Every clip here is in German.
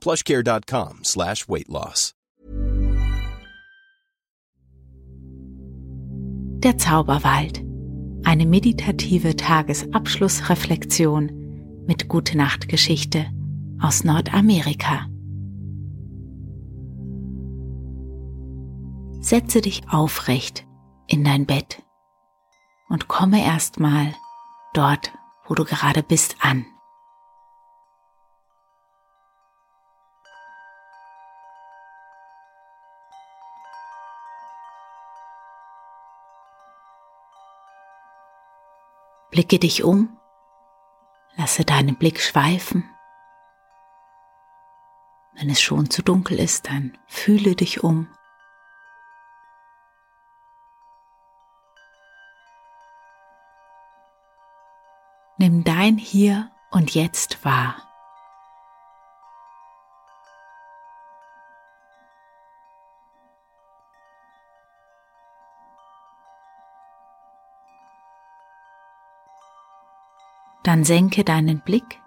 plushcare.com slash weight loss. Der Zauberwald. Eine meditative Tagesabschlussreflexion mit Gute Nacht Geschichte aus Nordamerika. Setze dich aufrecht in dein Bett und komme erstmal dort, wo du gerade bist, an. Blicke dich um, lasse deinen Blick schweifen. Wenn es schon zu dunkel ist, dann fühle dich um. Nimm dein Hier und Jetzt wahr. Dann senke deinen Blick,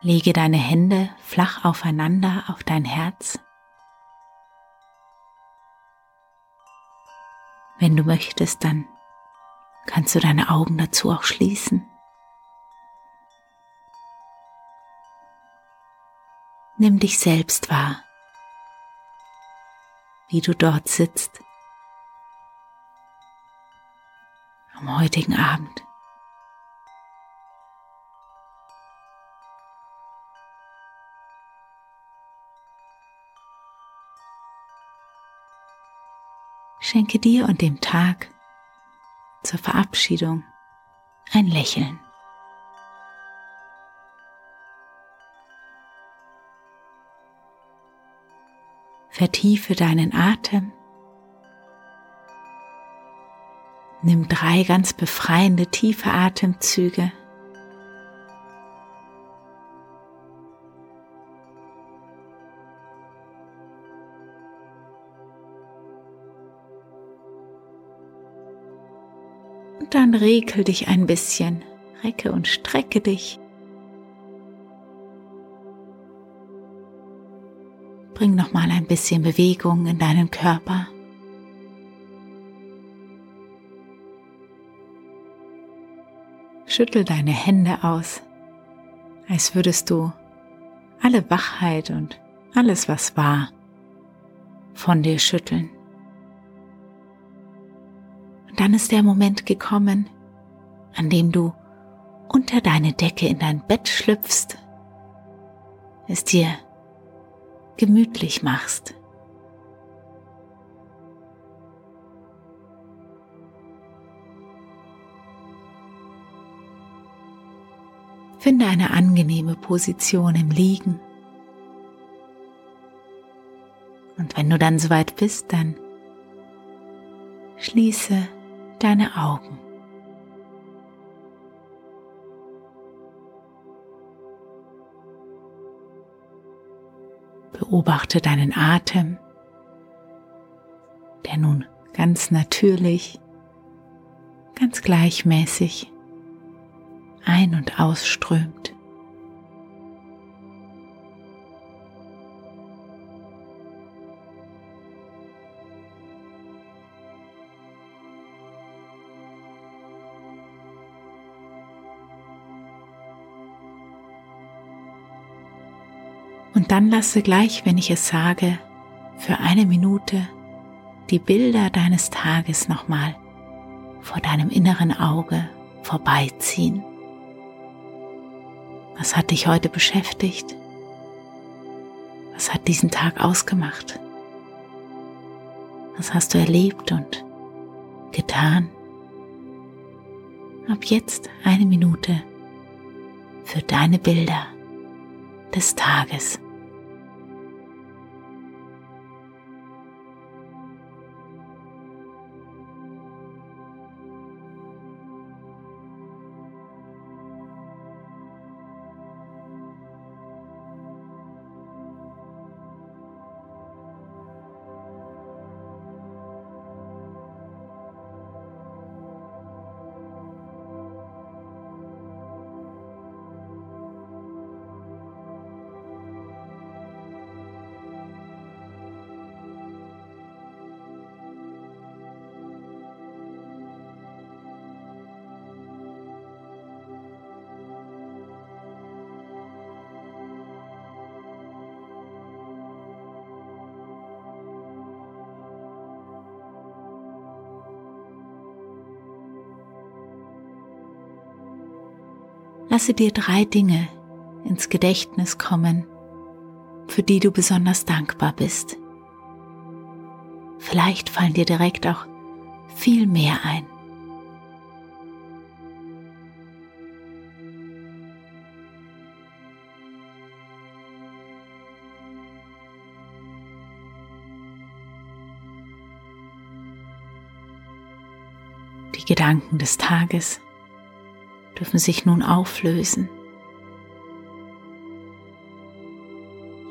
lege deine Hände flach aufeinander auf dein Herz. Wenn du möchtest, dann kannst du deine Augen dazu auch schließen. Nimm dich selbst wahr, wie du dort sitzt am heutigen Abend. Schenke dir und dem Tag zur Verabschiedung ein Lächeln. Vertiefe deinen Atem. Nimm drei ganz befreiende tiefe Atemzüge. Regel dich ein bisschen, recke und strecke dich. Bring noch mal ein bisschen Bewegung in deinen Körper. Schüttel deine Hände aus, als würdest du alle Wachheit und alles, was war, von dir schütteln. Und dann ist der Moment gekommen, an dem du unter deine Decke in dein Bett schlüpfst, es dir gemütlich machst. Finde eine angenehme Position im Liegen. Und wenn du dann soweit bist, dann schließe deine Augen. Beobachte deinen Atem, der nun ganz natürlich, ganz gleichmäßig ein- und ausströmt. Dann lasse gleich, wenn ich es sage, für eine Minute die Bilder deines Tages nochmal vor deinem inneren Auge vorbeiziehen. Was hat dich heute beschäftigt? Was hat diesen Tag ausgemacht? Was hast du erlebt und getan? Ab jetzt eine Minute für deine Bilder des Tages. Lasse dir drei Dinge ins Gedächtnis kommen, für die du besonders dankbar bist. Vielleicht fallen dir direkt auch viel mehr ein. Die Gedanken des Tages dürfen sich nun auflösen.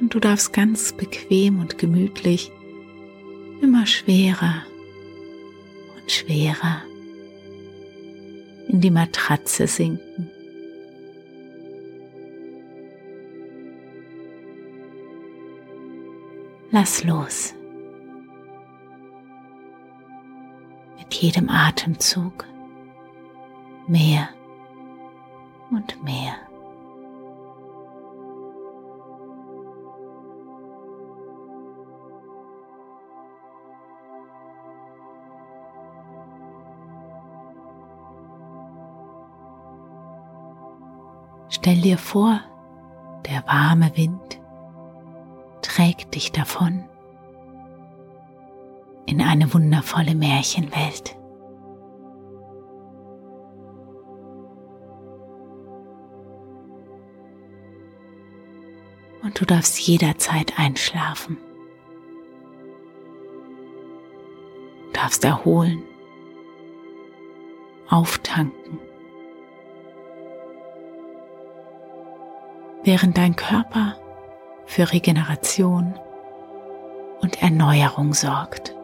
Und du darfst ganz bequem und gemütlich immer schwerer und schwerer in die Matratze sinken. Lass los. Mit jedem Atemzug mehr und mehr. Stell dir vor, der warme Wind trägt dich davon in eine wundervolle Märchenwelt. Du darfst jederzeit einschlafen. Du darfst erholen, auftanken. Während dein Körper für Regeneration und Erneuerung sorgt.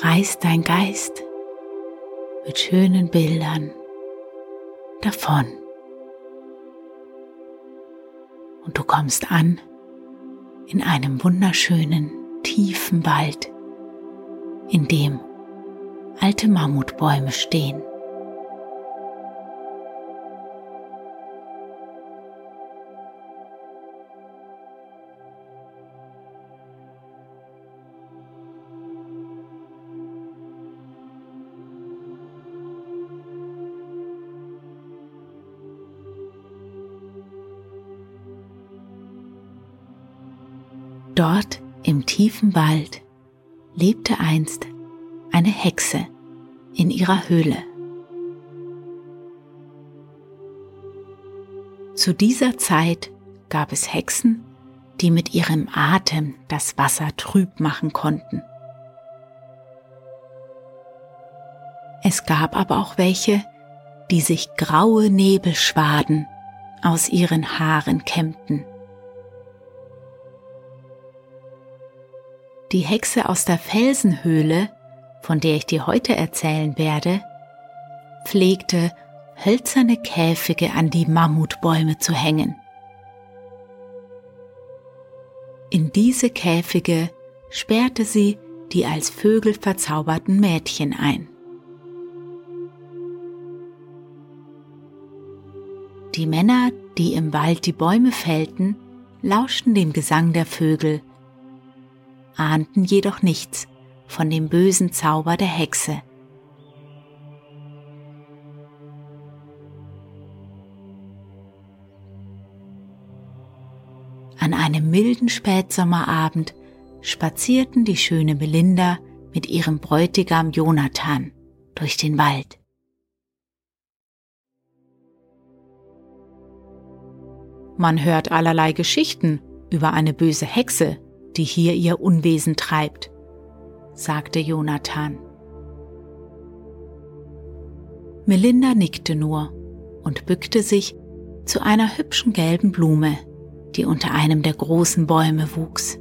Reißt dein Geist mit schönen Bildern davon und du kommst an in einem wunderschönen, tiefen Wald, in dem alte Mammutbäume stehen. Dort im tiefen Wald lebte einst eine Hexe in ihrer Höhle. Zu dieser Zeit gab es Hexen, die mit ihrem Atem das Wasser trüb machen konnten. Es gab aber auch welche, die sich graue Nebelschwaden aus ihren Haaren kämmten. Die Hexe aus der Felsenhöhle, von der ich dir heute erzählen werde, pflegte hölzerne Käfige an die Mammutbäume zu hängen. In diese Käfige sperrte sie die als Vögel verzauberten Mädchen ein. Die Männer, die im Wald die Bäume fällten, lauschten dem Gesang der Vögel, ahnten jedoch nichts von dem bösen Zauber der Hexe. An einem milden Spätsommerabend spazierten die schöne Melinda mit ihrem Bräutigam Jonathan durch den Wald. Man hört allerlei Geschichten über eine böse Hexe, die hier ihr Unwesen treibt, sagte Jonathan. Melinda nickte nur und bückte sich zu einer hübschen gelben Blume, die unter einem der großen Bäume wuchs.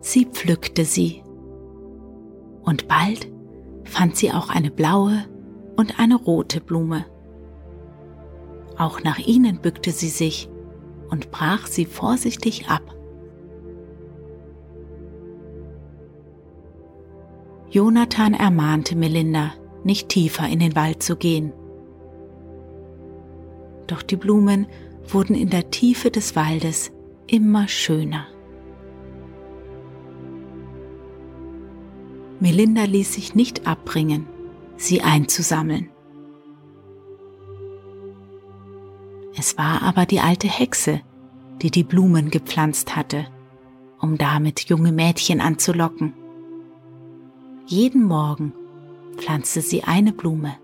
Sie pflückte sie und bald fand sie auch eine blaue und eine rote Blume. Auch nach ihnen bückte sie sich und brach sie vorsichtig ab. Jonathan ermahnte Melinda, nicht tiefer in den Wald zu gehen. Doch die Blumen wurden in der Tiefe des Waldes immer schöner. Melinda ließ sich nicht abbringen, sie einzusammeln. Es war aber die alte Hexe, die die Blumen gepflanzt hatte, um damit junge Mädchen anzulocken. Jeden Morgen pflanzte sie eine Blume.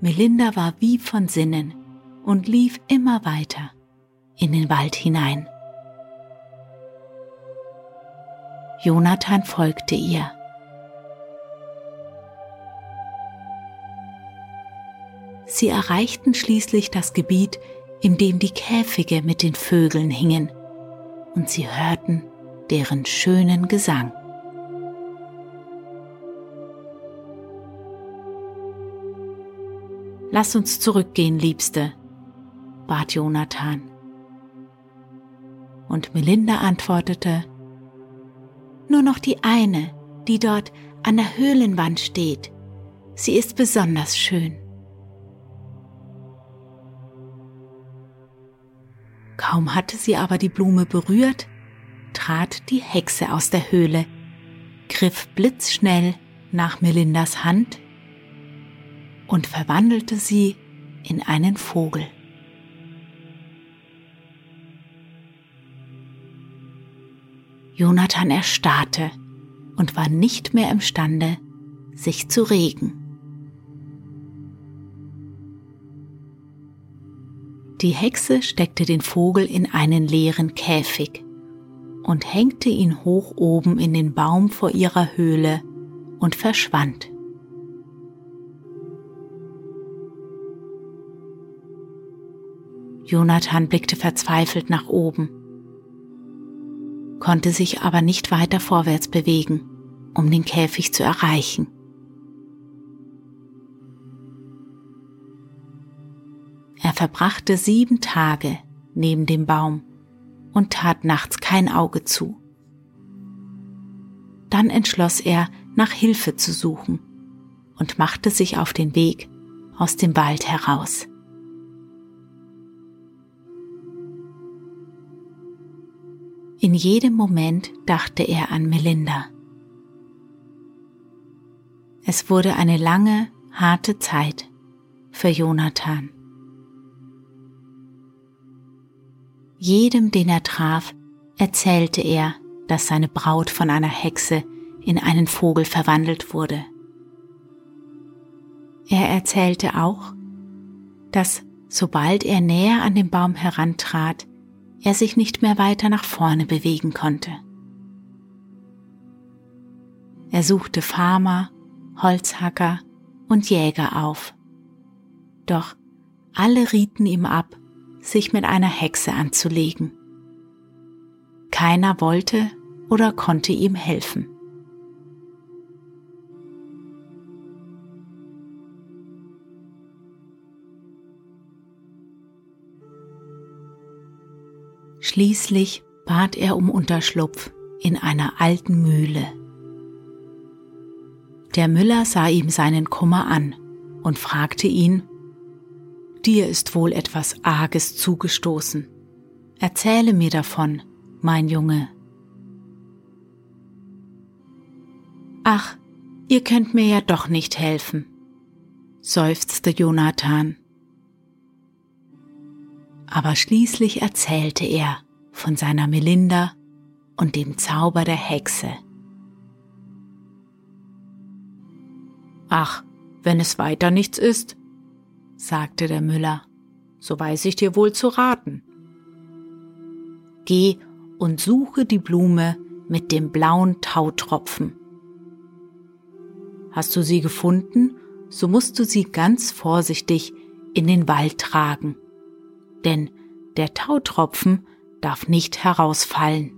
Melinda war wie von Sinnen und lief immer weiter in den Wald hinein. Jonathan folgte ihr. Sie erreichten schließlich das Gebiet, in dem die Käfige mit den Vögeln hingen, und sie hörten deren schönen Gesang. Lass uns zurückgehen, Liebste, bat Jonathan. Und Melinda antwortete, nur noch die eine, die dort an der Höhlenwand steht. Sie ist besonders schön. Kaum hatte sie aber die Blume berührt, trat die Hexe aus der Höhle, griff blitzschnell nach Melindas Hand und verwandelte sie in einen Vogel. Jonathan erstarrte und war nicht mehr imstande, sich zu regen. Die Hexe steckte den Vogel in einen leeren Käfig und hängte ihn hoch oben in den Baum vor ihrer Höhle und verschwand. Jonathan blickte verzweifelt nach oben, konnte sich aber nicht weiter vorwärts bewegen, um den Käfig zu erreichen. Verbrachte sieben Tage neben dem Baum und tat nachts kein Auge zu. Dann entschloss er, nach Hilfe zu suchen und machte sich auf den Weg aus dem Wald heraus. In jedem Moment dachte er an Melinda. Es wurde eine lange, harte Zeit für Jonathan. Jedem, den er traf, erzählte er, dass seine Braut von einer Hexe in einen Vogel verwandelt wurde. Er erzählte auch, dass sobald er näher an den Baum herantrat, er sich nicht mehr weiter nach vorne bewegen konnte. Er suchte Farmer, Holzhacker und Jäger auf. Doch alle rieten ihm ab, sich mit einer Hexe anzulegen. Keiner wollte oder konnte ihm helfen. Schließlich bat er um Unterschlupf in einer alten Mühle. Der Müller sah ihm seinen Kummer an und fragte ihn, Dir ist wohl etwas Arges zugestoßen. Erzähle mir davon, mein Junge. Ach, ihr könnt mir ja doch nicht helfen, seufzte Jonathan. Aber schließlich erzählte er von seiner Melinda und dem Zauber der Hexe. Ach, wenn es weiter nichts ist, sagte der Müller, so weiß ich dir wohl zu raten. Geh und suche die Blume mit dem blauen Tautropfen. Hast du sie gefunden, so musst du sie ganz vorsichtig in den Wald tragen, denn der Tautropfen darf nicht herausfallen.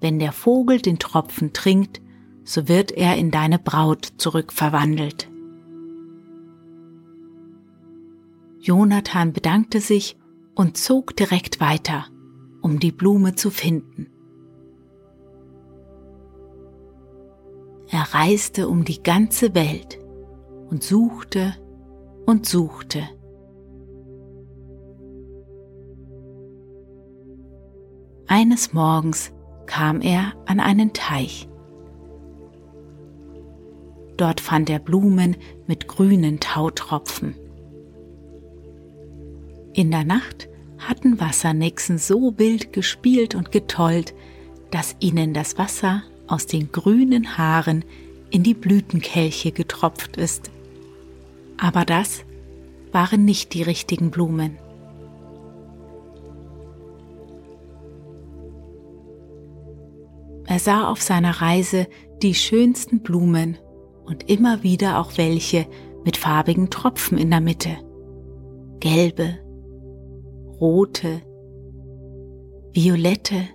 Wenn der Vogel den Tropfen trinkt, so wird er in deine Braut zurückverwandelt. Jonathan bedankte sich und zog direkt weiter, um die Blume zu finden. Er reiste um die ganze Welt und suchte und suchte. Eines Morgens kam er an einen Teich. Dort fand er Blumen mit grünen Tautropfen. In der Nacht hatten Wassernixen so wild gespielt und getollt, dass ihnen das Wasser aus den grünen Haaren in die Blütenkelche getropft ist. Aber das waren nicht die richtigen Blumen. Er sah auf seiner Reise die schönsten Blumen und immer wieder auch welche mit farbigen Tropfen in der Mitte. Gelbe, rote, violette,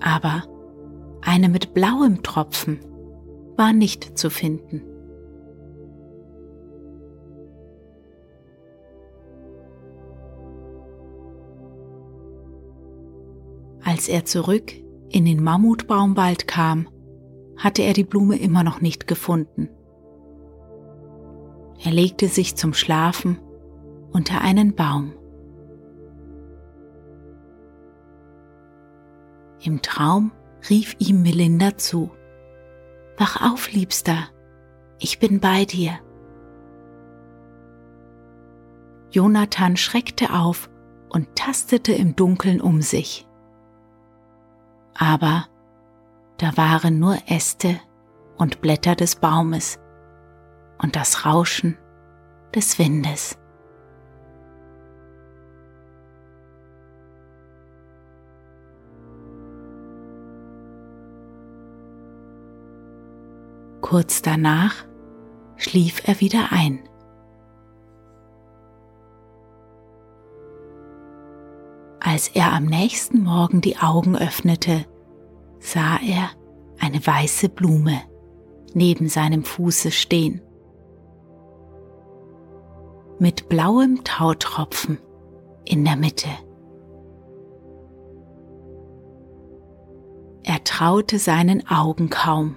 aber eine mit blauem Tropfen war nicht zu finden. Als er zurück in den Mammutbaumwald kam, hatte er die Blume immer noch nicht gefunden. Er legte sich zum Schlafen unter einen Baum. Im Traum rief ihm Melinda zu. Wach auf, Liebster, ich bin bei dir. Jonathan schreckte auf und tastete im Dunkeln um sich. Aber da waren nur Äste und Blätter des Baumes und das Rauschen des Windes. Kurz danach schlief er wieder ein. Als er am nächsten Morgen die Augen öffnete, sah er eine weiße Blume neben seinem Fuße stehen. Mit blauem Tautropfen in der Mitte. Er traute seinen Augen kaum.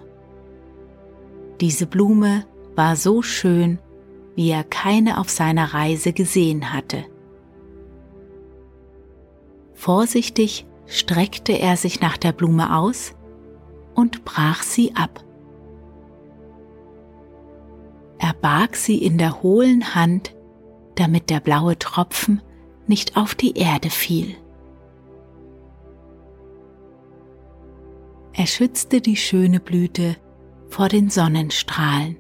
Diese Blume war so schön, wie er keine auf seiner Reise gesehen hatte. Vorsichtig streckte er sich nach der Blume aus und brach sie ab. Er barg sie in der hohlen Hand, damit der blaue Tropfen nicht auf die Erde fiel. Er schützte die schöne Blüte vor den Sonnenstrahlen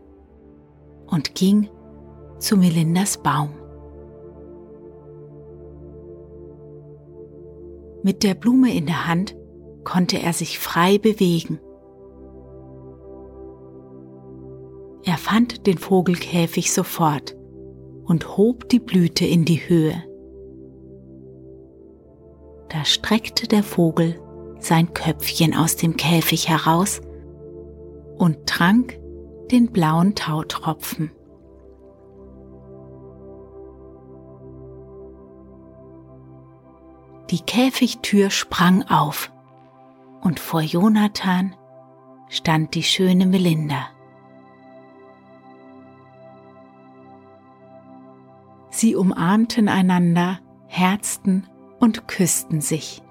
und ging zu Melindas Baum. Mit der Blume in der Hand konnte er sich frei bewegen. Er fand den Vogelkäfig sofort und hob die Blüte in die Höhe. Da streckte der Vogel sein Köpfchen aus dem Käfig heraus und trank den blauen Tautropfen. Die Käfigtür sprang auf und vor Jonathan stand die schöne Melinda. Sie umarmten einander, herzten und küssten sich.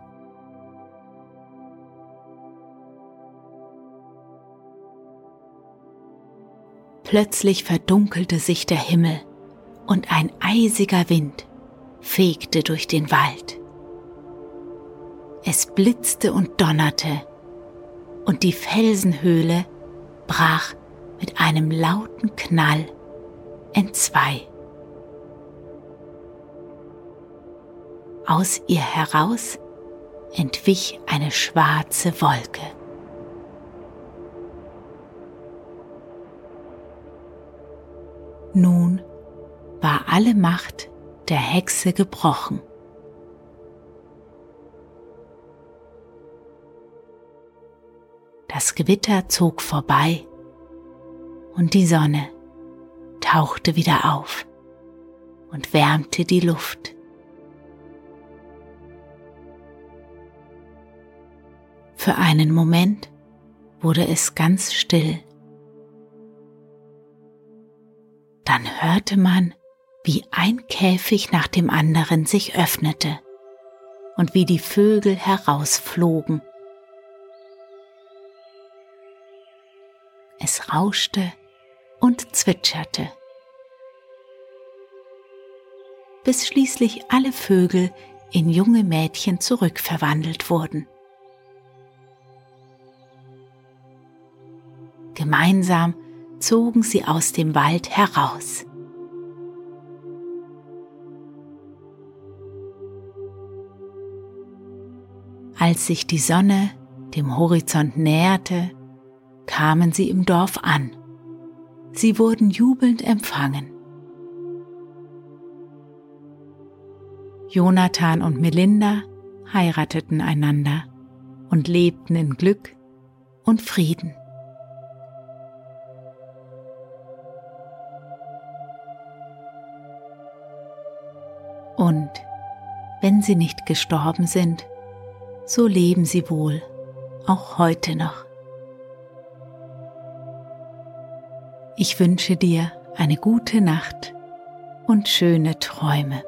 Plötzlich verdunkelte sich der Himmel und ein eisiger Wind fegte durch den Wald. Es blitzte und donnerte und die Felsenhöhle brach mit einem lauten Knall entzwei. Aus ihr heraus entwich eine schwarze Wolke. Nun war alle Macht der Hexe gebrochen. Das Gewitter zog vorbei und die Sonne tauchte wieder auf und wärmte die Luft. Für einen Moment wurde es ganz still. Dann hörte man, wie ein Käfig nach dem anderen sich öffnete und wie die Vögel herausflogen Es rauschte und zwitscherte, bis schließlich alle Vögel in junge Mädchen zurückverwandelt wurden. Gemeinsam zogen sie aus dem Wald heraus. Als sich die Sonne dem Horizont näherte, kamen sie im Dorf an. Sie wurden jubelnd empfangen. Jonathan und Melinda heirateten einander und lebten in Glück und Frieden. Und wenn sie nicht gestorben sind, so leben sie wohl auch heute noch. Ich wünsche dir eine gute Nacht und schöne Träume.